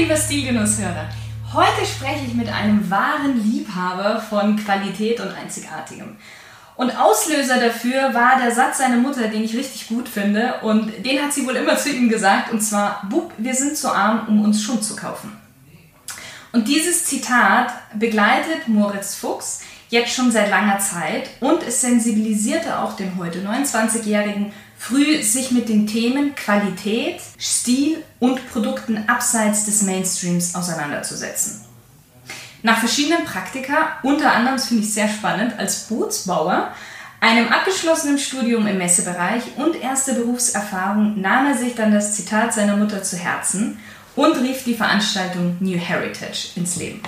Liebe Stilgenusshörer. Heute spreche ich mit einem wahren Liebhaber von Qualität und Einzigartigem. Und Auslöser dafür war der Satz seiner Mutter, den ich richtig gut finde. Und den hat sie wohl immer zu ihm gesagt. Und zwar, Bub, wir sind zu arm, um uns Schund zu kaufen. Und dieses Zitat begleitet Moritz Fuchs jetzt schon seit langer Zeit und es sensibilisierte auch den heute 29-Jährigen früh, sich mit den Themen Qualität, Stil und Produkten abseits des Mainstreams auseinanderzusetzen. Nach verschiedenen Praktika, unter anderem, das finde ich sehr spannend, als Bootsbauer, einem abgeschlossenen Studium im Messebereich und erste Berufserfahrung nahm er sich dann das Zitat seiner Mutter zu Herzen und rief die Veranstaltung New Heritage ins Leben.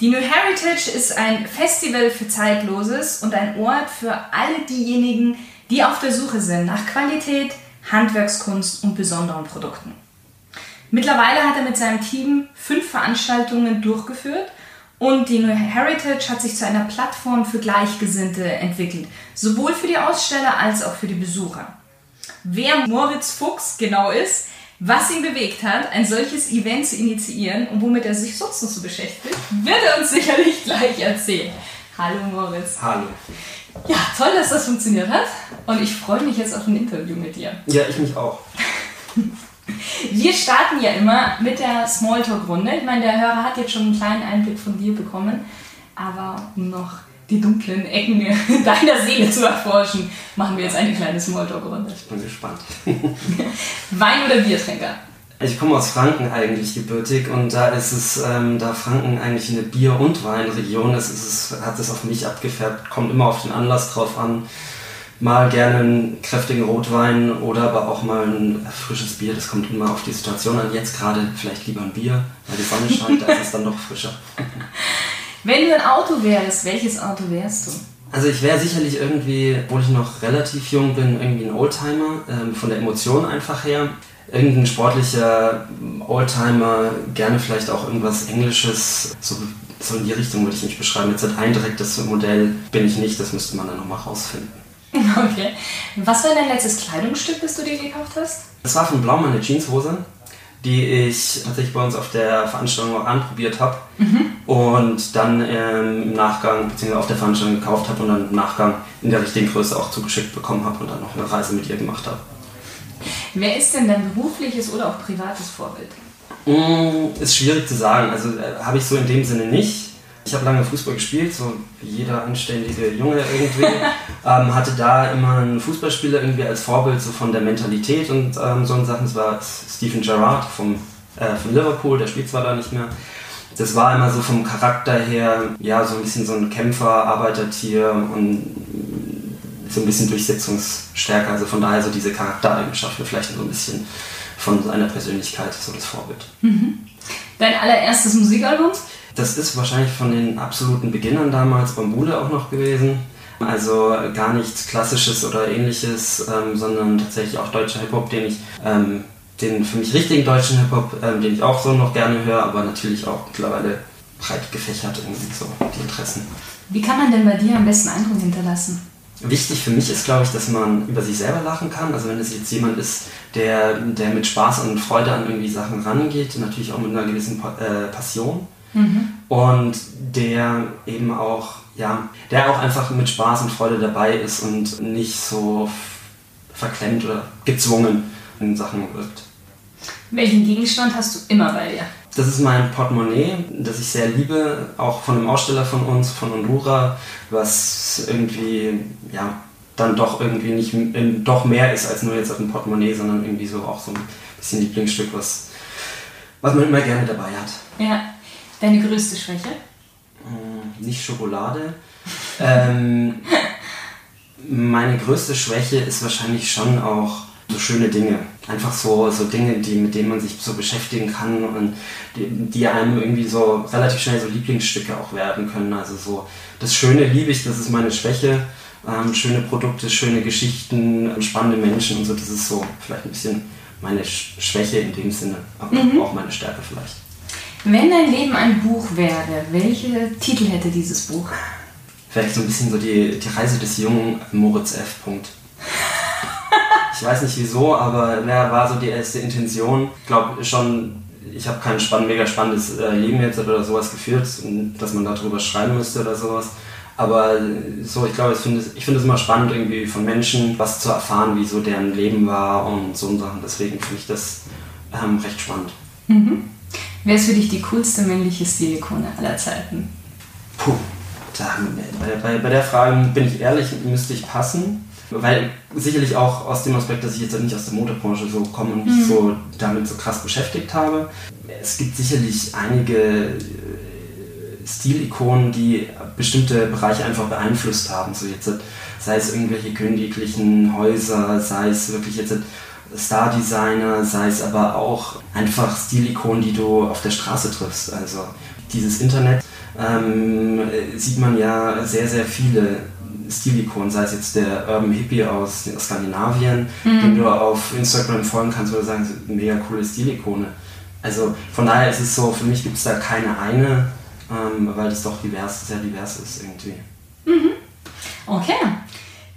Die New Heritage ist ein Festival für Zeitloses und ein Ort für alle diejenigen, die auf der Suche sind nach Qualität, Handwerkskunst und besonderen Produkten. Mittlerweile hat er mit seinem Team fünf Veranstaltungen durchgeführt und die New Heritage hat sich zu einer Plattform für Gleichgesinnte entwickelt, sowohl für die Aussteller als auch für die Besucher. Wer Moritz Fuchs genau ist, was ihn bewegt hat, ein solches Event zu initiieren und womit er sich sonst noch so beschäftigt, wird er uns sicherlich gleich erzählen. Hallo Moritz. Hallo. Ja, toll, dass das funktioniert hat. Und ich freue mich jetzt auf ein Interview mit dir. Ja, ich mich auch. Wir starten ja immer mit der Smalltalk-Runde. Ich meine, der Hörer hat jetzt schon einen kleinen Einblick von dir bekommen. Aber um noch die dunklen Ecken deiner Seele zu erforschen, machen wir jetzt eine kleine Smalltalk-Runde. Ich bin gespannt. Wein- oder Biertrinker? Ich komme aus Franken eigentlich gebürtig und da ist es, ähm, da Franken eigentlich eine Bier- und Weinregion ist, ist es, hat es auf mich abgefärbt, kommt immer auf den Anlass drauf an. Mal gerne einen kräftigen Rotwein oder aber auch mal ein frisches Bier, das kommt immer auf die Situation an. Jetzt gerade vielleicht lieber ein Bier, weil die Sonne scheint, da ist es dann doch frischer. Wenn du ein Auto wärst, welches Auto wärst du? Also ich wäre sicherlich irgendwie, obwohl ich noch relativ jung bin, irgendwie ein Oldtimer, ähm, von der Emotion einfach her. Irgendein sportlicher Oldtimer, gerne vielleicht auch irgendwas Englisches, so, so in die Richtung würde ich mich beschreiben. Jetzt ein direktes Modell bin ich nicht, das müsste man dann nochmal rausfinden. Okay. Was war dein letztes Kleidungsstück, das du dir gekauft hast? Das war von Blau meine Jeanshose die ich tatsächlich bei uns auf der Veranstaltung auch anprobiert habe mhm. und dann ähm, im Nachgang, beziehungsweise auf der Veranstaltung gekauft habe und dann im Nachgang in der richtigen Größe auch zugeschickt bekommen habe und dann noch eine Reise mit ihr gemacht habe. Wer ist denn dein berufliches oder auch privates Vorbild? Mm, ist schwierig zu sagen. Also äh, habe ich so in dem Sinne nicht. Ich habe lange Fußball gespielt, so jeder anständige Junge irgendwie. ähm, hatte da immer einen Fußballspieler irgendwie als Vorbild so von der Mentalität und ähm, so Sachen. Das war Stephen Gerrard vom, äh, von Liverpool, der spielt zwar da nicht mehr. Das war immer so vom Charakter her, ja, so ein bisschen so ein Kämpfer, Arbeitertier und so ein bisschen Durchsetzungsstärke. Also von daher so diese Charaktereigenschaften vielleicht so ein bisschen von seiner Persönlichkeit so das Vorbild. Mhm. Dein allererstes Musikalbum? Das ist wahrscheinlich von den absoluten Beginnern damals Bambule auch noch gewesen. Also gar nichts Klassisches oder ähnliches, ähm, sondern tatsächlich auch deutscher Hip-Hop, den ich, ähm, den für mich richtigen deutschen Hip-Hop, ähm, den ich auch so noch gerne höre, aber natürlich auch mittlerweile breit gefächert irgendwie so die Interessen. Wie kann man denn bei dir am besten Eindruck hinterlassen? Wichtig für mich ist, glaube ich, dass man über sich selber lachen kann. Also wenn es jetzt jemand ist, der, der mit Spaß und Freude an irgendwie Sachen rangeht, natürlich auch mit einer gewissen äh, Passion Mhm. Und der eben auch, ja, der auch einfach mit Spaß und Freude dabei ist und nicht so verklemmt oder gezwungen in Sachen wirkt. Welchen Gegenstand hast du immer bei dir? Das ist mein Portemonnaie, das ich sehr liebe, auch von einem Aussteller von uns, von Honduras, was irgendwie, ja, dann doch irgendwie nicht doch mehr ist als nur jetzt auf ein Portemonnaie, sondern irgendwie so auch so ein bisschen Lieblingsstück, was, was man immer gerne dabei hat. Ja. Deine größte Schwäche? Hm, nicht Schokolade. ähm, meine größte Schwäche ist wahrscheinlich schon auch so schöne Dinge. Einfach so, so Dinge, die, mit denen man sich so beschäftigen kann und die, die einem irgendwie so relativ schnell so Lieblingsstücke auch werden können. Also so das Schöne liebe ich, das ist meine Schwäche. Ähm, schöne Produkte, schöne Geschichten, spannende Menschen und so, das ist so vielleicht ein bisschen meine Schwäche in dem Sinne, aber mhm. auch meine Stärke vielleicht. Wenn dein Leben ein Buch wäre, welche Titel hätte dieses Buch? Vielleicht so ein bisschen so die, die Reise des jungen Moritz F. Punkt. Ich weiß nicht wieso, aber naja, war so die erste Intention. Ich glaube schon, ich habe kein spann mega spannendes äh, Leben jetzt oder sowas geführt, dass man darüber schreiben müsste oder sowas. Aber so, ich glaube, ich finde es find immer spannend, irgendwie von Menschen was zu erfahren, wie so deren Leben war und so Sachen. Deswegen finde ich das ähm, recht spannend. Mhm. Wer ist für dich die coolste männliche Stilikone aller Zeiten? Puh, da, bei, bei, bei der Frage bin ich ehrlich, müsste ich passen. Weil sicherlich auch aus dem Aspekt, dass ich jetzt nicht aus der Motorbranche so komme und mich mhm. so damit so krass beschäftigt habe. Es gibt sicherlich einige äh, Stilikonen, die bestimmte Bereiche einfach beeinflusst haben. So jetzt, sei es irgendwelche königlichen Häuser, sei es wirklich jetzt Star-Designer, sei es aber auch einfach Stilikonen, die du auf der Straße triffst. Also dieses Internet ähm, sieht man ja sehr, sehr viele Stilikonen, sei es jetzt der Urban Hippie aus Skandinavien, mhm. dem du auf Instagram folgen kannst, oder sagen, mega coole Stilikone. Also von daher ist es so, für mich gibt es da keine eine, ähm, weil das doch divers, sehr divers ist irgendwie. Mhm. Okay.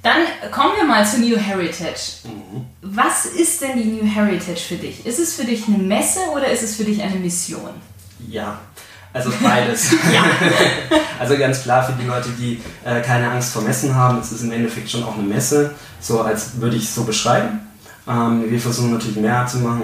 Dann kommen wir mal zu New Heritage. Mhm. Was ist denn die New Heritage für dich? Ist es für dich eine Messe oder ist es für dich eine Mission? Ja, also beides. ja. also ganz klar für die Leute, die äh, keine Angst vor Messen haben, es ist im Endeffekt schon auch eine Messe, so als würde ich es so beschreiben. Ähm, wir versuchen natürlich mehr zu machen,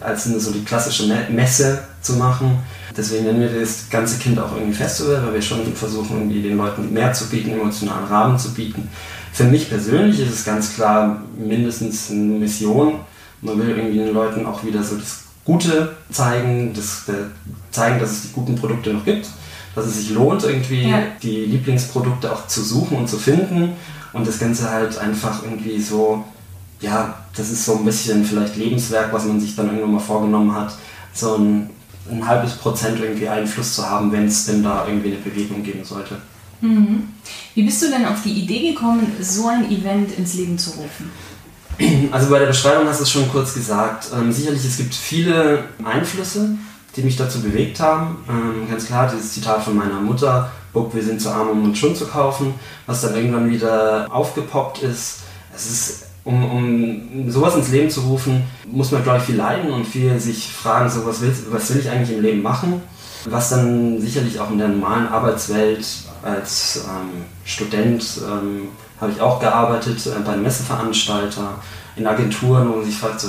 als, als so die klassische Messe zu machen. Deswegen nennen wir das ganze Kind auch irgendwie Festival, weil wir schon versuchen, irgendwie den Leuten mehr zu bieten, emotionalen Rahmen zu bieten. Für mich persönlich ist es ganz klar mindestens eine Mission. Man will irgendwie den Leuten auch wieder so das Gute zeigen, das, äh, zeigen, dass es die guten Produkte noch gibt, dass es sich lohnt, irgendwie ja. die Lieblingsprodukte auch zu suchen und zu finden und das Ganze halt einfach irgendwie so, ja, das ist so ein bisschen vielleicht Lebenswerk, was man sich dann irgendwann mal vorgenommen hat, so ein, ein halbes Prozent irgendwie Einfluss zu haben, wenn es denn da irgendwie eine Bewegung geben sollte. Mhm. Wie bist du denn auf die Idee gekommen, so ein Event ins Leben zu rufen? Also bei der Beschreibung hast du es schon kurz gesagt. Ähm, sicherlich, es gibt viele Einflüsse, die mich dazu bewegt haben. Ähm, ganz klar, dieses Zitat von meiner Mutter, Buck, wir sind zu arm, um uns schon zu kaufen, was dann irgendwann wieder aufgepoppt ist. Es ist, um, um sowas ins Leben zu rufen, muss man, glaube ich, viel leiden und viel sich fragen, so, was, will, was will ich eigentlich im Leben machen? Was dann sicherlich auch in der normalen Arbeitswelt als ähm, Student ähm, habe ich auch gearbeitet äh, bei einem Messeveranstalter, in Agenturen, wo man sich fragt, so,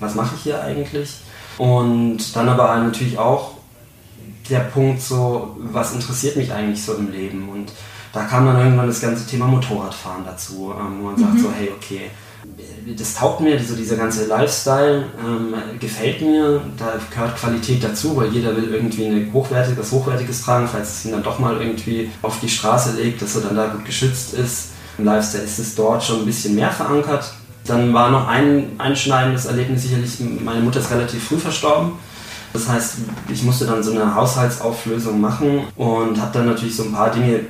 was mache ich hier eigentlich? Und dann aber natürlich auch der Punkt so, was interessiert mich eigentlich so im Leben? Und da kam dann irgendwann das ganze Thema Motorradfahren dazu, ähm, wo man sagt mhm. so, hey, okay, das taugt mir, so dieser ganze Lifestyle ähm, gefällt mir, da gehört Qualität dazu, weil jeder will irgendwie eine hochwertige, was Hochwertiges tragen, falls es ihn dann doch mal irgendwie auf die Straße legt, dass er dann da gut geschützt ist. Im Lifestyle ist es dort schon ein bisschen mehr verankert. Dann war noch ein einschneidendes Erlebnis sicherlich, meine Mutter ist relativ früh verstorben. Das heißt, ich musste dann so eine Haushaltsauflösung machen und habe dann natürlich so ein paar Dinge,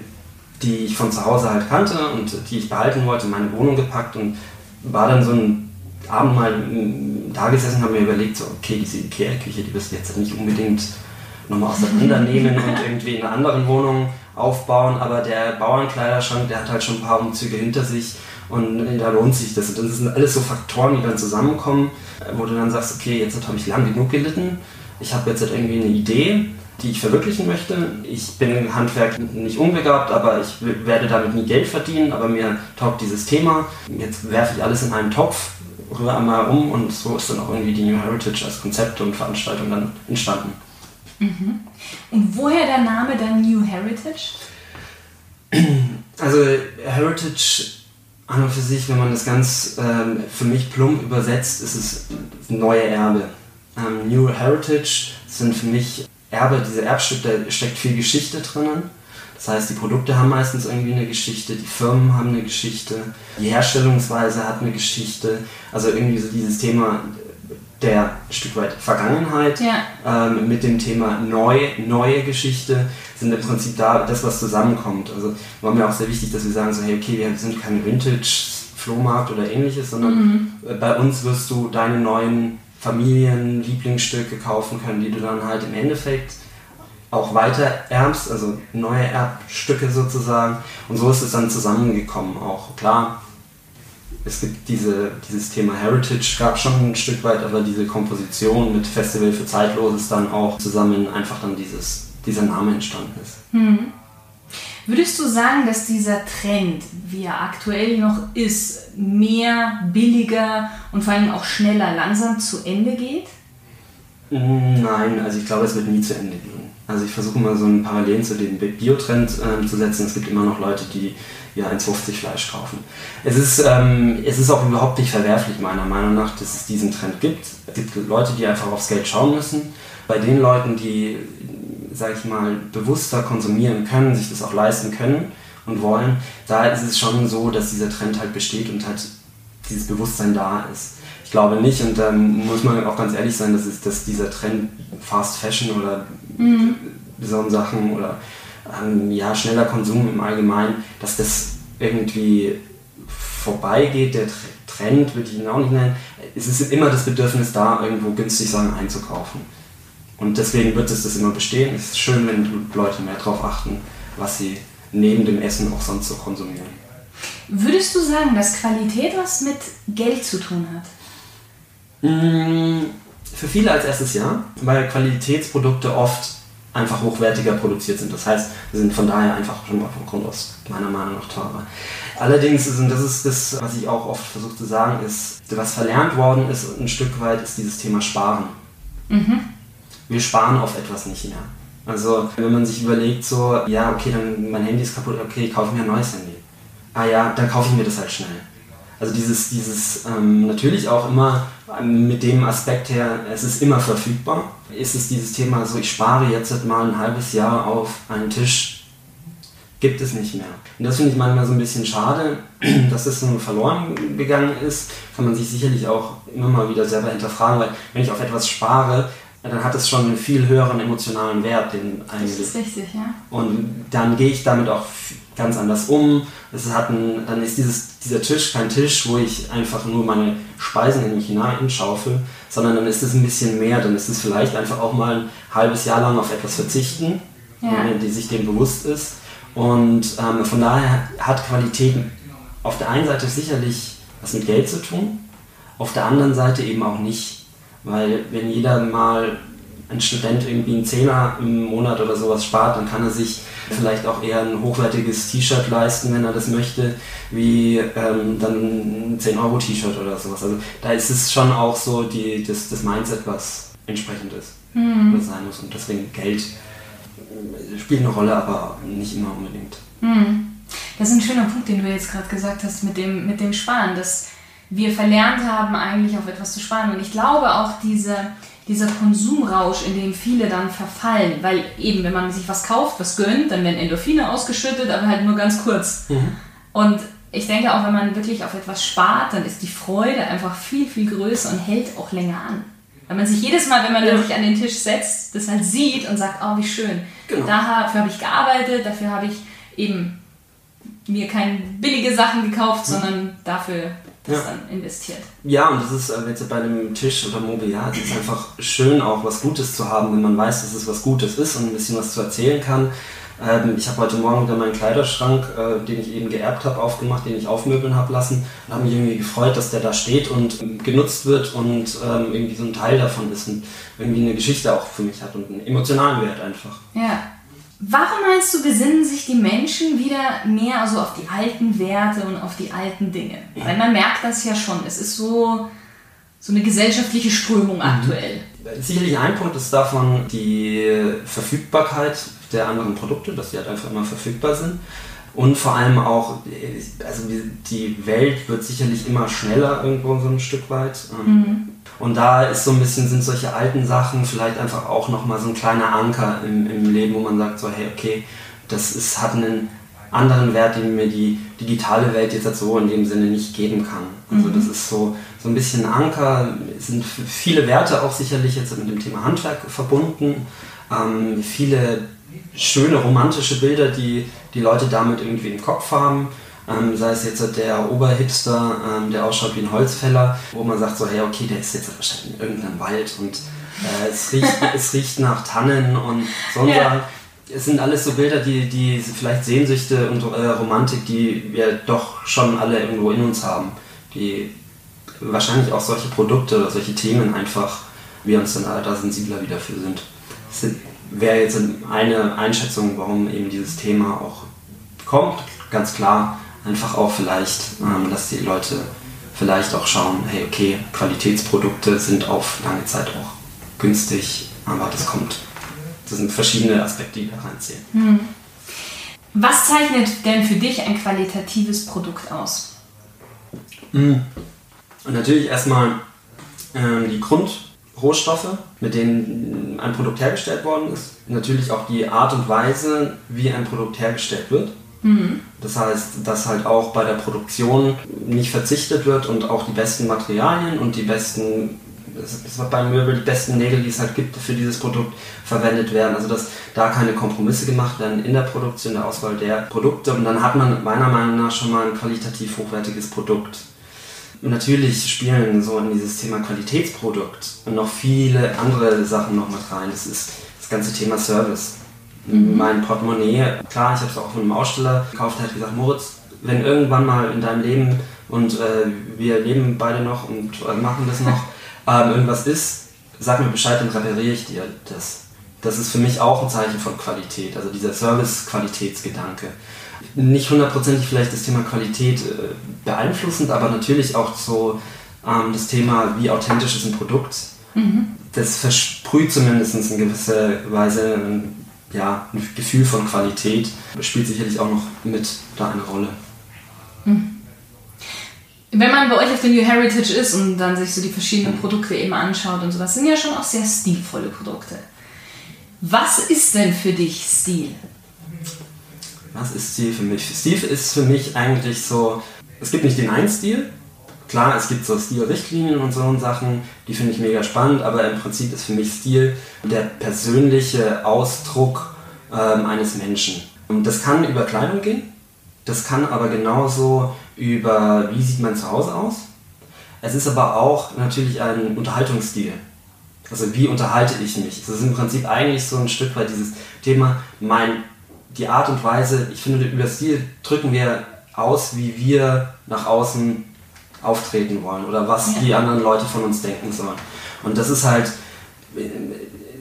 die ich von zu Hause halt kannte und die ich behalten wollte, in meine Wohnung gepackt und war dann so ein Abend mal da gesessen und habe mir überlegt, so, okay, diese Ikea-Küche, die wirst du jetzt nicht unbedingt nochmal auseinandernehmen und irgendwie in einer anderen Wohnung aufbauen, aber der Bauernkleiderschrank, der hat halt schon ein paar Umzüge hinter sich und da lohnt sich das. Und das sind alles so Faktoren, die dann zusammenkommen, wo du dann sagst, okay, jetzt habe ich lang genug gelitten, ich habe jetzt halt irgendwie eine Idee, die ich verwirklichen möchte. Ich bin im Handwerk nicht unbegabt, aber ich werde damit nie Geld verdienen, aber mir taugt dieses Thema. Jetzt werfe ich alles in einen Topf, rühre einmal um und so ist dann auch irgendwie die New Heritage als Konzept und Veranstaltung dann entstanden. Mhm. Und woher der Name dann New Heritage? Also Heritage an und für sich, wenn man das ganz ähm, für mich plump übersetzt, ist es neue Erbe. Ähm, New Heritage sind für mich Erbe, diese Erbstücke, da steckt viel Geschichte drinnen. Das heißt, die Produkte haben meistens irgendwie eine Geschichte, die Firmen haben eine Geschichte, die Herstellungsweise hat eine Geschichte. Also irgendwie so dieses Thema der Stück weit Vergangenheit Ja. ähm, mit dem Thema neu, neue Geschichte sind im Prinzip da das, was zusammenkommt. Also war mir auch sehr wichtig, dass wir sagen so, hey, okay, wir sind kein Vintage-Flohmarkt oder ähnliches, sondern äh, bei uns wirst du deine neuen Familien-Lieblingsstücke kaufen können, die du dann halt im Endeffekt auch weiter erbst, also neue Erbstücke sozusagen. Und so ist es dann zusammengekommen auch. Klar, es gibt diese, dieses Thema Heritage, gab schon ein Stück weit, aber diese Komposition mit Festival für Zeitloses dann auch zusammen einfach dann dieses, dieser Name entstanden ist. Würdest du sagen, dass dieser Trend, wie er aktuell noch ist, mehr, billiger und vor allem auch schneller langsam zu Ende geht? Nein, also ich glaube, es wird nie zu Ende gehen. Also ich versuche mal so einen Parallelen zu dem Biotrend ähm, zu setzen. Es gibt immer noch Leute, die ja 1,50 Fleisch kaufen. Es ist, ähm, es ist auch überhaupt nicht verwerflich, meiner Meinung nach, dass es diesen Trend gibt. Es gibt Leute, die einfach aufs Geld schauen müssen. Bei den Leuten, die, sage ich mal, bewusster konsumieren können, sich das auch leisten können und wollen, da ist es schon so, dass dieser Trend halt besteht und halt dieses Bewusstsein da ist. Ich glaube nicht, und da muss man auch ganz ehrlich sein, dass, es, dass dieser Trend Fast Fashion oder so Sachen oder ähm, ja, schneller Konsum im Allgemeinen, dass das irgendwie vorbeigeht. Der Tr- Trend würde ich ihn auch nicht nennen. Es ist immer das Bedürfnis da, irgendwo günstig Sachen einzukaufen. Und deswegen wird es das immer bestehen. Es ist schön, wenn Leute mehr darauf achten, was sie neben dem Essen auch sonst so konsumieren. Würdest du sagen, dass Qualität was mit Geld zu tun hat? Mm, Für viele als erstes ja, weil Qualitätsprodukte oft einfach hochwertiger produziert sind. Das heißt, sie sind von daher einfach schon mal vom Grund aus meiner Meinung nach teurer. Allerdings, ist, und das ist das, was ich auch oft versuche zu sagen, ist, was verlernt worden ist ein Stück weit, ist dieses Thema Sparen. Wir sparen auf etwas nicht mehr. Also wenn man sich überlegt, so, ja, okay, dann mein Handy ist kaputt, okay, ich kaufe mir ein neues Handy. Ah ja, dann kaufe ich mir das halt schnell. Also dieses, dieses ähm, natürlich auch immer mit dem Aspekt her, es ist immer verfügbar, ist es dieses Thema so, ich spare jetzt halt mal ein halbes Jahr auf einen Tisch, gibt es nicht mehr. Und das finde ich manchmal so ein bisschen schade, dass das so verloren gegangen ist, kann man sich sicherlich auch immer mal wieder selber hinterfragen, weil wenn ich auf etwas spare, dann hat es schon einen viel höheren emotionalen Wert, den Das eigentlich ist richtig, ja. und dann gehe ich damit auch ganz anders um. Es hat ein, dann ist dieses, dieser Tisch kein Tisch, wo ich einfach nur meine Speisen in mich hineinschaufel, sondern dann ist es ein bisschen mehr. Dann ist es vielleicht einfach auch mal ein halbes Jahr lang auf etwas verzichten, Ja. wenn man die sich dem bewusst ist. Und ähm, von daher hat Qualität auf der einen Seite sicherlich was mit Geld zu tun, auf der anderen Seite eben auch nicht. Weil wenn jeder mal ein Student irgendwie einen Zehner im Monat oder sowas spart, dann kann er sich vielleicht auch eher ein hochwertiges T-Shirt leisten, wenn er das möchte, wie ähm, dann ein 10-Euro-T-Shirt oder sowas. Also da ist es schon auch so die, das, das Mindset, was entsprechend ist, was sein muss. Und deswegen Geld äh, spielt eine Rolle, aber nicht immer unbedingt. Das ist ein schöner Punkt, den du jetzt gerade gesagt hast mit dem, mit dem Sparen, dass wir verlernt haben, eigentlich auf etwas zu sparen. Und ich glaube auch diese, dieser Konsumrausch, in dem viele dann verfallen, weil eben, wenn man sich was kauft, was gönnt, dann werden Endorphine ausgeschüttet, aber halt nur ganz kurz. Und ich denke auch, wenn man wirklich auf etwas spart, dann ist die Freude einfach viel, viel größer und hält auch länger an. Weil man sich jedes Mal, wenn man dann sich an den Tisch setzt, das halt sieht und sagt, oh, wie schön. Genau. Dafür habe ich gearbeitet, dafür habe ich eben mir keine billige Sachen gekauft, sondern dafür das Ja. dann investiert. Ja, und das ist äh, jetzt bei einem Tisch oder Mobiliar, es ist einfach schön, auch was Gutes zu haben, wenn man weiß, dass es was Gutes ist und ein bisschen was zu erzählen kann. Ähm, ich habe heute Morgen wieder meinen Kleiderschrank, äh, den ich eben geerbt habe, aufgemacht, den ich aufmöbeln habe lassen und habe mich irgendwie gefreut, dass der da steht und ähm, genutzt wird und ähm, irgendwie so ein Teil davon ist und irgendwie eine Geschichte auch für mich hat und einen emotionalen Wert einfach. Ja. Warum meinst du, besinnen sich die Menschen wieder mehr also auf die alten Werte und auf die alten Dinge? Weil man merkt das ja schon. Es ist so, so eine gesellschaftliche Strömung aktuell. Sicherlich ein Punkt ist davon die Verfügbarkeit der anderen Produkte, dass die halt einfach immer verfügbar sind. Und vor allem auch, also die Welt wird sicherlich immer schneller irgendwo so ein Stück weit. Und da ist so ein bisschen, sind solche alten Sachen vielleicht einfach auch nochmal so ein kleiner Anker im, im Leben, wo man sagt so, hey, okay, das ist, hat einen anderen Wert, den mir die digitale Welt jetzt so in dem Sinne nicht geben kann. Also mhm. das ist so, so ein bisschen Anker, es sind viele Werte auch sicherlich jetzt mit dem Thema Handwerk verbunden, ähm, viele schöne romantische Bilder, die die Leute damit irgendwie im Kopf haben. Ähm, sei es jetzt der Oberhipster, ähm, der ausschaut wie ein Holzfäller, wo man sagt so, hey, okay, der ist jetzt wahrscheinlich in irgendeinem Wald und äh, es, riecht, es riecht nach Tannen und so ja. Es sind alles so Bilder, die, die vielleicht Sehnsüchte und äh, Romantik, die wir doch schon alle irgendwo in uns haben, die wahrscheinlich auch solche Produkte oder solche Themen einfach wir uns dann da sensibler wieder für sind. Das wäre jetzt eine Einschätzung, warum eben dieses Thema auch kommt. Ganz klar, einfach auch vielleicht, ähm, dass die Leute vielleicht auch schauen, hey, okay, Qualitätsprodukte sind auf lange Zeit auch günstig, aber das kommt. Das sind verschiedene Aspekte, die da reinziehen. Hm. Was zeichnet denn für dich ein qualitatives Produkt aus? Hm. Und natürlich erstmal ähm, die Grundrohstoffe, mit denen ein Produkt hergestellt worden ist. Natürlich auch die Art und Weise, wie ein Produkt hergestellt wird. Mhm. Das heißt, dass halt auch bei der Produktion nicht verzichtet wird und auch die besten Materialien und die besten das wird beim Möbel die besten Nägel, die es halt gibt für dieses Produkt, verwendet werden. Also dass da keine Kompromisse gemacht werden in der Produktion, der Auswahl der Produkte. Und dann hat man meiner Meinung nach schon mal ein qualitativ hochwertiges Produkt. Und natürlich spielen so in dieses Thema Qualitätsprodukt noch viele andere Sachen noch mit rein. Das ist das ganze Thema Service. Mhm. Mein Portemonnaie, klar, ich habe es auch von einem Aussteller gekauft, der hat gesagt, Moritz, wenn irgendwann mal in deinem Leben und äh, wir leben beide noch und äh, machen das noch, ähm, irgendwas ist, sag mir Bescheid, dann repariere ich dir das. Das ist für mich auch ein Zeichen von Qualität, also dieser Service-Qualitätsgedanke. Nicht hundertprozentig vielleicht das Thema Qualität äh, beeinflussend, aber natürlich auch so ähm, das Thema, wie authentisch ist ein Produkt. Mhm. Das versprüht zumindest in gewisser Weise ein, ja, ein Gefühl von Qualität. Spielt sicherlich auch noch mit da eine Rolle. Mhm. Wenn man bei euch auf der New Heritage ist und dann sich so die verschiedenen Produkte eben anschaut und sowas, sind ja schon auch sehr stilvolle Produkte. Was ist denn für dich Stil? Was ist Stil für mich? Stil ist für mich eigentlich so, es gibt nicht den einen Stil. Klar, es gibt so Stilrichtlinien und so und Sachen, die finde ich mega spannend, aber im Prinzip ist für mich Stil der persönliche Ausdruck ähm, eines Menschen. Und das kann über Kleidung gehen, das kann aber genauso über, wie sieht mein Zuhause aus. Es ist aber auch natürlich ein Unterhaltungsstil. Also wie unterhalte ich mich? Das ist im Prinzip eigentlich so ein Stück weit dieses Thema, mein, die Art und Weise, ich finde, über Stil drücken wir aus, wie wir nach außen auftreten wollen oder was ja. die anderen Leute von uns denken sollen. Und das ist halt,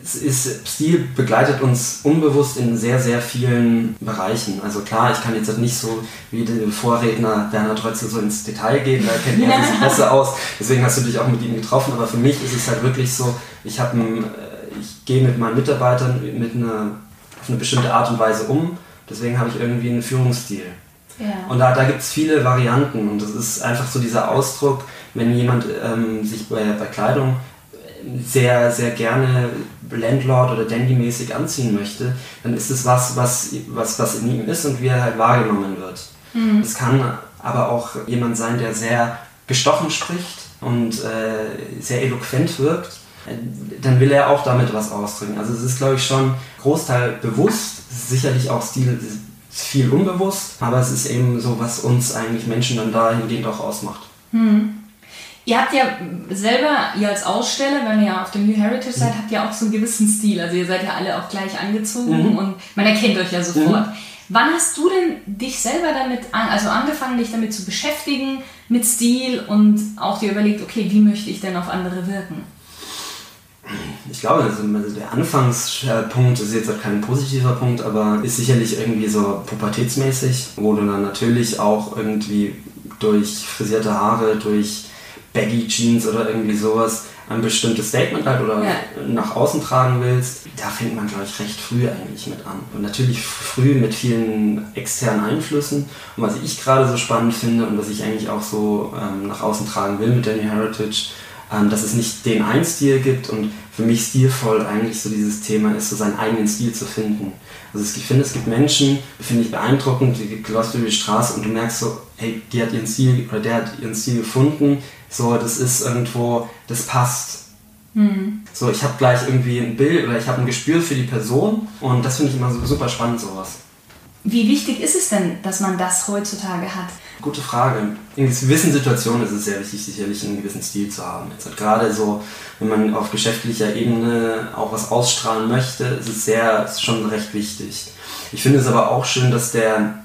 es ist, Stil begleitet uns unbewusst in sehr, sehr vielen Bereichen. Also klar, ich kann jetzt halt nicht so wie der Vorredner Bernhard Rötzel so ins Detail gehen, da kennt er sich besser aus. Deswegen hast du dich auch mit ihm getroffen. Aber für mich ist es halt wirklich so, ich, äh, ich gehe mit meinen Mitarbeitern mit einer, auf eine bestimmte Art und Weise um. Deswegen habe ich irgendwie einen Führungsstil. Ja. Und da, da gibt es viele Varianten und das ist einfach so dieser Ausdruck, wenn jemand ähm, sich bei, bei Kleidung sehr, sehr gerne Landlord oder Dandy-mäßig anziehen möchte, dann ist es was, was, was, was in ihm ist und wie er halt wahrgenommen wird. Mhm. Es kann aber auch jemand sein, der sehr gestochen spricht und äh, sehr eloquent wirkt. Dann will er auch damit was ausdrücken. Also es ist, glaube ich, schon Großteil bewusst, sicherlich auch Stil viel unbewusst, aber es ist eben so, was uns eigentlich Menschen dann dahingehend auch ausmacht. Mhm. Ihr habt ja selber, ihr als Aussteller, wenn ihr ja auf dem New Heritage seid, mhm. habt ja auch so einen gewissen Stil. Also ihr seid ja alle auch gleich angezogen mhm. und man erkennt euch ja sofort. Mhm. Wann hast du denn dich selber damit, an, also angefangen, dich damit zu beschäftigen, mit Stil und auch dir überlegt, okay, wie möchte ich denn auf andere wirken? Ich glaube, also der Anfangspunkt ist jetzt kein positiver Punkt, aber ist sicherlich irgendwie so pubertätsmäßig, wo du dann natürlich auch irgendwie durch frisierte Haare, durch Baggy Jeans oder irgendwie sowas ein bestimmtes Statement halt oder ja. nach außen tragen willst, da fängt man, glaube ich, recht früh eigentlich mit an. Und natürlich früh mit vielen externen Einflüssen. Und was ich gerade so spannend finde und was ich eigentlich auch so ähm, nach außen tragen will mit New Heritage, ähm, dass es nicht den einen Stil gibt und für mich stilvoll eigentlich so dieses Thema ist, so seinen eigenen Stil zu finden. Also ich finde, es gibt Menschen, finde ich beeindruckend, die läufst über die Straße und du merkst so, hey, die hat ihren Stil oder der hat ihren Stil gefunden, so, das ist irgendwo, das passt. Mhm. So, ich habe gleich irgendwie ein Bild oder ich habe ein Gespür für die Person und das finde ich immer so super spannend, sowas. Wie wichtig ist es denn, dass man das heutzutage hat? Gute Frage. In gewissen Situationen ist es sehr wichtig, sicherlich einen gewissen Stil zu haben. Jetzt halt gerade so, wenn man auf geschäftlicher Ebene auch was ausstrahlen möchte, ist es sehr, ist schon recht wichtig. Ich finde es aber auch schön, dass der,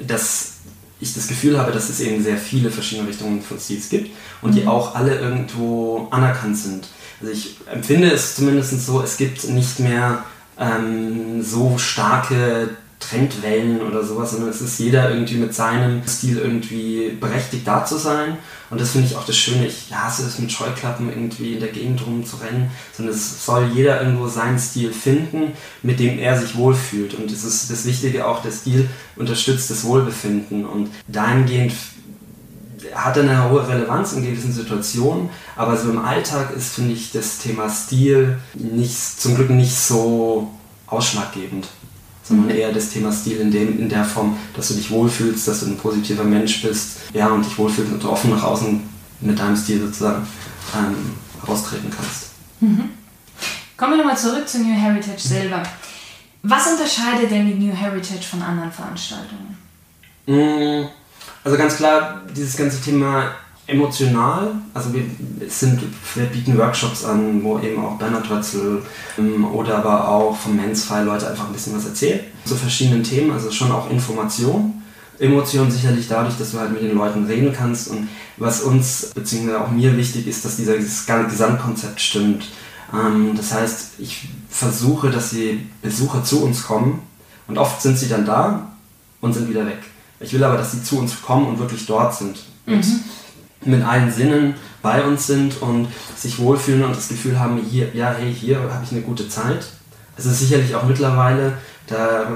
dass ich das Gefühl habe, dass es eben sehr viele verschiedene Richtungen von Stils gibt und mhm. die auch alle irgendwo anerkannt sind. Also ich empfinde es zumindest so, es gibt nicht mehr ähm, so starke Trendwellen oder sowas, sondern es ist jeder irgendwie mit seinem Stil irgendwie berechtigt da zu sein. Und das finde ich auch das Schöne. Ich hasse es mit Scheuklappen irgendwie in der Gegend rumzurennen, sondern es soll jeder irgendwo seinen Stil finden, mit dem er sich wohlfühlt. Und es ist das Wichtige auch, der Stil unterstützt das Wohlbefinden. Und dahingehend hat er eine hohe Relevanz in gewissen Situationen, aber so im Alltag ist, finde ich, das Thema Stil nicht, zum Glück nicht so ausschlaggebend sondern mhm. eher das Thema Stil in, dem, in der Form, dass du dich wohlfühlst, dass du ein positiver Mensch bist ja, und dich wohlfühlst und offen nach außen mit deinem Stil sozusagen ähm, raustreten kannst. Mhm. Kommen wir nochmal zurück zu New Heritage selber. Was unterscheidet denn die New Heritage von anderen Veranstaltungen? Mm, also ganz klar, dieses ganze Thema emotional. Also wir, sind, wir bieten Workshops an, wo eben auch Bernhard Rötzel ähm, oder aber auch vom Mensfile Leute einfach ein bisschen was erzählen zu verschiedenen Themen. Also schon auch Information. Emotion sicherlich dadurch, dass du halt mit den Leuten reden kannst und was uns beziehungsweise auch mir wichtig ist, dass dieser Gesamtkonzept stimmt. Ähm, das heißt, ich versuche, dass die Besucher zu uns kommen und oft sind sie dann da und sind wieder weg. Ich will aber, dass sie zu uns kommen und wirklich dort sind. Mhm mit allen Sinnen bei uns sind und sich wohlfühlen und das Gefühl haben, hier, ja, hey, hier habe ich eine gute Zeit. Es ist sicherlich auch mittlerweile, da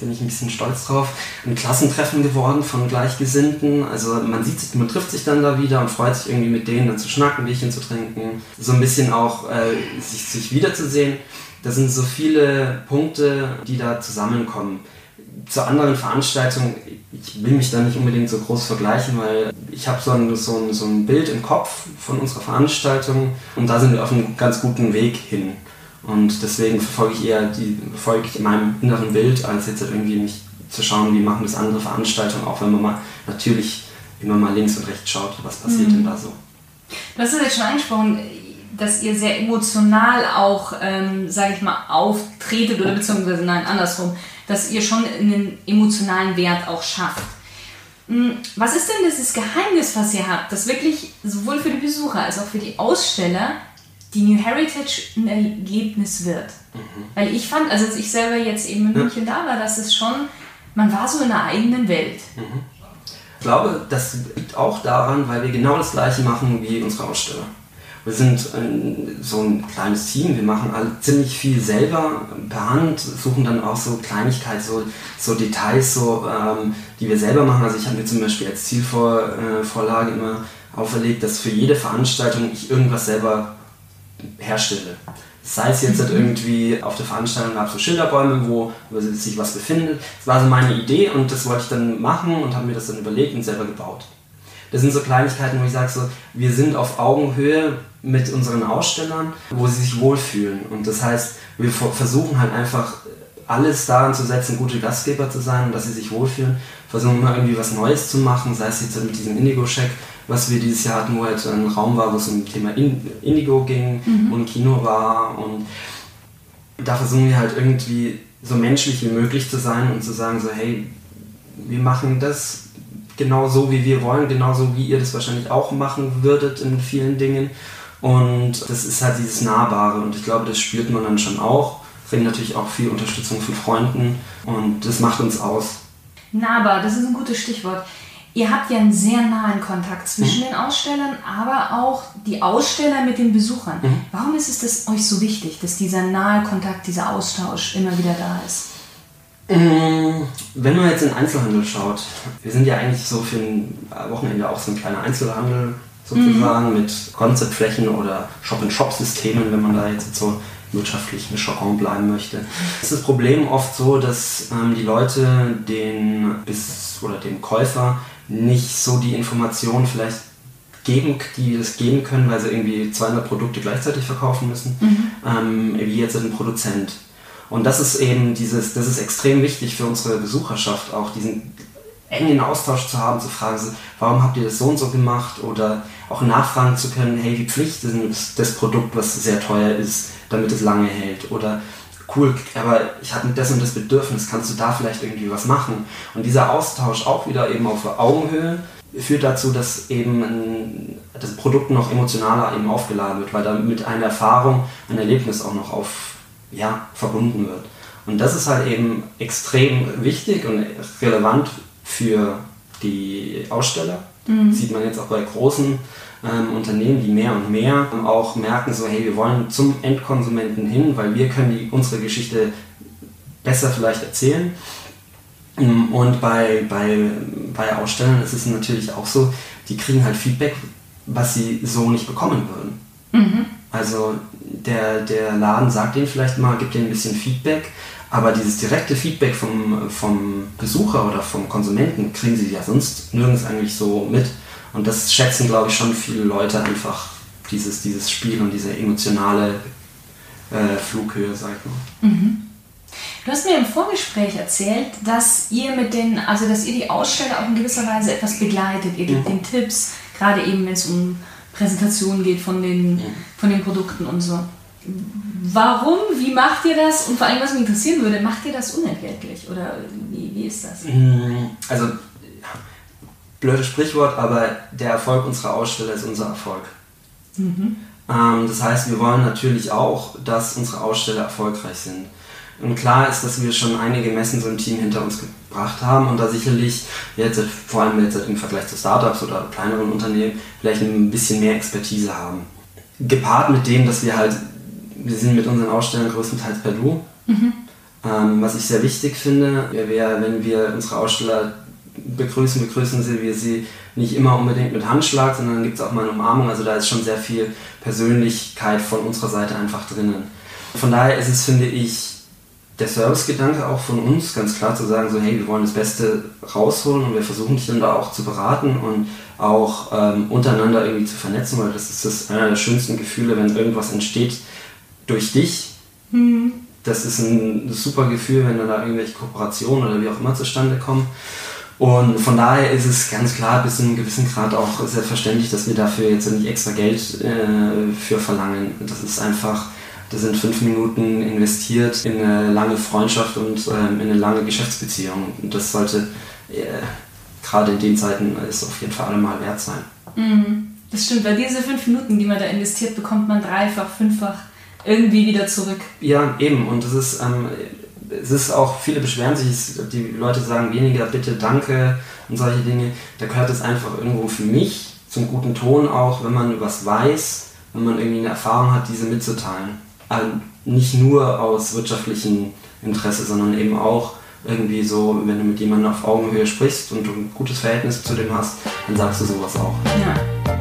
bin ich ein bisschen stolz drauf, ein Klassentreffen geworden von Gleichgesinnten. Also man sieht man trifft sich dann da wieder und freut sich irgendwie mit denen dann zu schnacken, Bierchen zu trinken, so ein bisschen auch äh, sich, sich wiederzusehen. Das sind so viele Punkte, die da zusammenkommen zur anderen Veranstaltung, ich will mich da nicht unbedingt so groß vergleichen, weil ich habe so ein, so, ein, so ein Bild im Kopf von unserer Veranstaltung und da sind wir auf einem ganz guten Weg hin. Und deswegen verfolge ich eher die, verfolge ich in meinem inneren Bild, als jetzt halt irgendwie mich zu schauen, wie machen das andere Veranstaltungen, auch wenn man mal natürlich immer mal links und rechts schaut, was passiert mhm. denn da so. Du hast es jetzt schon angesprochen, dass ihr sehr emotional auch, ähm, sage ich mal, auftretet oder beziehungsweise nein, andersrum dass ihr schon einen emotionalen Wert auch schafft. Hm, was ist denn dieses Geheimnis, was ihr habt, dass wirklich sowohl für die Besucher als auch für die Aussteller die New Heritage ein Erlebnis wird? Mhm. Weil ich fand, also als ich selber jetzt eben in München ja. da war, dass es schon, man war so in einer eigenen Welt. Mhm. Ich glaube, das liegt auch daran, weil wir genau das gleiche machen wie unsere Aussteller. Wir sind ein, so ein kleines Team, wir machen alle ziemlich viel selber per Hand, suchen dann auch so Kleinigkeiten, so, so Details, so, ähm, die wir selber machen. Also ich habe mir zum Beispiel als Zielvorlage immer auferlegt, dass für jede Veranstaltung ich irgendwas selber herstelle. Sei es jetzt halt irgendwie auf der Veranstaltung gab es so Schilderbäume, wo sich was befindet. Das war so meine Idee und das wollte ich dann machen und habe mir das dann überlegt und selber gebaut. Das sind so Kleinigkeiten, wo ich sage, so, wir sind auf Augenhöhe mit unseren Ausstellern, wo sie sich wohlfühlen. Und das heißt, wir versuchen halt einfach alles daran zu setzen, gute Gastgeber zu sein und dass sie sich wohlfühlen. Versuchen immer irgendwie was Neues zu machen, sei es jetzt mit diesem Indigo-Check, was wir dieses Jahr hatten, wo halt ein Raum war, wo es um das Thema Indigo ging mhm. und Kino war. Und da versuchen wir halt irgendwie so menschlich wie möglich zu sein und zu sagen, so hey, wir machen das genau so, wie wir wollen, genauso wie ihr das wahrscheinlich auch machen würdet in vielen Dingen. Und das ist halt dieses Nahbare und ich glaube, das spürt man dann schon auch. Kriegen natürlich auch viel Unterstützung von Freunden und das macht uns aus. Nahbar, das ist ein gutes Stichwort. Ihr habt ja einen sehr nahen Kontakt zwischen mhm. den Ausstellern, aber auch die Aussteller mit den Besuchern. Mhm. Warum ist es euch so wichtig, dass dieser nahe Kontakt, dieser Austausch immer wieder da ist? Mm, wenn man jetzt in den Einzelhandel schaut, wir sind ja eigentlich so für ein Wochenende auch so ein kleiner Einzelhandel, sozusagen mhm. mit Konzeptflächen oder Shop-in-Shop-Systemen, wenn man da jetzt so wirtschaftlich mit Jargon bleiben möchte. Es ist das Problem oft so, dass ähm, die Leute den bis oder dem Käufer nicht so die Informationen vielleicht geben, die es geben können, weil sie irgendwie 200 Produkte gleichzeitig verkaufen müssen, mhm. ähm, wie jetzt ein Produzent. Und das ist eben dieses, das ist extrem wichtig für unsere Besucherschaft, auch diesen engen Austausch zu haben, zu fragen, warum habt ihr das so und so gemacht oder auch nachfragen zu können, hey, wie Pflicht ist das Produkt, was sehr teuer ist, damit es lange hält oder cool, aber ich habe das und das Bedürfnis, kannst du da vielleicht irgendwie was machen? Und dieser Austausch auch wieder eben auf Augenhöhe führt dazu, dass eben das Produkt noch emotionaler eben aufgeladen wird, weil damit eine Erfahrung, ein Erlebnis auch noch auf, ja, verbunden wird. Und das ist halt eben extrem wichtig und relevant für die Aussteller. Mhm. Sieht man jetzt auch bei großen ähm, Unternehmen, die mehr und mehr auch merken, so hey, wir wollen zum Endkonsumenten hin, weil wir können die, unsere Geschichte besser vielleicht erzählen. Mm, und bei, bei, bei Ausstellern ist es natürlich auch so, die kriegen halt Feedback, was sie so nicht bekommen würden. Mhm. Also der, der Laden sagt denen vielleicht mal, gibt denen ein bisschen Feedback, aber dieses direkte Feedback vom, vom Besucher oder vom Konsumenten kriegen sie ja sonst nirgends eigentlich so mit. Und das schätzen, glaube ich, schon viele Leute einfach, dieses, dieses Spiel und diese emotionale äh, Flughöhe, sag ich mal. Mhm. Du hast mir im Vorgespräch erzählt, dass ihr mit den, also dass ihr die Aussteller auch in gewisser Weise etwas begleitet. Ihr gebt mhm. den Tipps, gerade eben wenn es um Präsentationen geht von den, mhm. von den Produkten und so. Warum? Wie macht ihr das? Und vor allem, was mich interessieren würde, macht ihr das unentgeltlich? Oder wie, wie ist das? Mm, also, blödes Sprichwort, aber der Erfolg unserer Aussteller ist unser Erfolg. Mhm. Ähm, das heißt, wir wollen natürlich auch, dass unsere Aussteller erfolgreich sind. Und klar ist, dass wir schon einige Messen so im Team hinter uns gebracht haben und da sicherlich jetzt, vor allem jetzt im Vergleich zu Startups oder kleineren Unternehmen, vielleicht ein bisschen mehr Expertise haben. Gepaart mit dem, dass wir halt wir sind mit unseren Ausstellern größtenteils per Du. Mhm. Ähm, was ich sehr wichtig finde, wäre, wenn wir unsere Aussteller begrüßen, begrüßen wir sie nicht immer unbedingt mit Handschlag, sondern gibt es auch mal eine Umarmung. Also da ist schon sehr viel Persönlichkeit von unserer Seite einfach drinnen. Von daher ist es, finde ich, der Servicegedanke auch von uns, ganz klar zu sagen, so hey, wir wollen das Beste rausholen und wir versuchen dich dann da auch zu beraten und auch ähm, untereinander irgendwie zu vernetzen, weil das ist das einer der schönsten Gefühle, wenn irgendwas entsteht, durch dich. Mhm. Das ist ein super Gefühl, wenn da irgendwelche Kooperationen oder wie auch immer zustande kommen. Und von daher ist es ganz klar bis zu einem gewissen Grad auch selbstverständlich, dass wir dafür jetzt nicht extra Geld äh, für verlangen. Das ist einfach, das sind fünf Minuten investiert in eine lange Freundschaft und ähm, in eine lange Geschäftsbeziehung. Und das sollte äh, gerade in den Zeiten ist auf jeden Fall allemal wert sein. Mhm. Das stimmt, weil diese fünf Minuten, die man da investiert, bekommt man dreifach, fünffach irgendwie wieder zurück. Ja, eben. Und es ist, ähm, es ist auch, viele beschweren sich, die Leute sagen weniger bitte, danke und solche Dinge. Da gehört es einfach irgendwo für mich zum guten Ton auch, wenn man was weiß, wenn man irgendwie eine Erfahrung hat, diese mitzuteilen. Also nicht nur aus wirtschaftlichem Interesse, sondern eben auch irgendwie so, wenn du mit jemandem auf Augenhöhe sprichst und du ein gutes Verhältnis zu dem hast, dann sagst du sowas auch. Ja.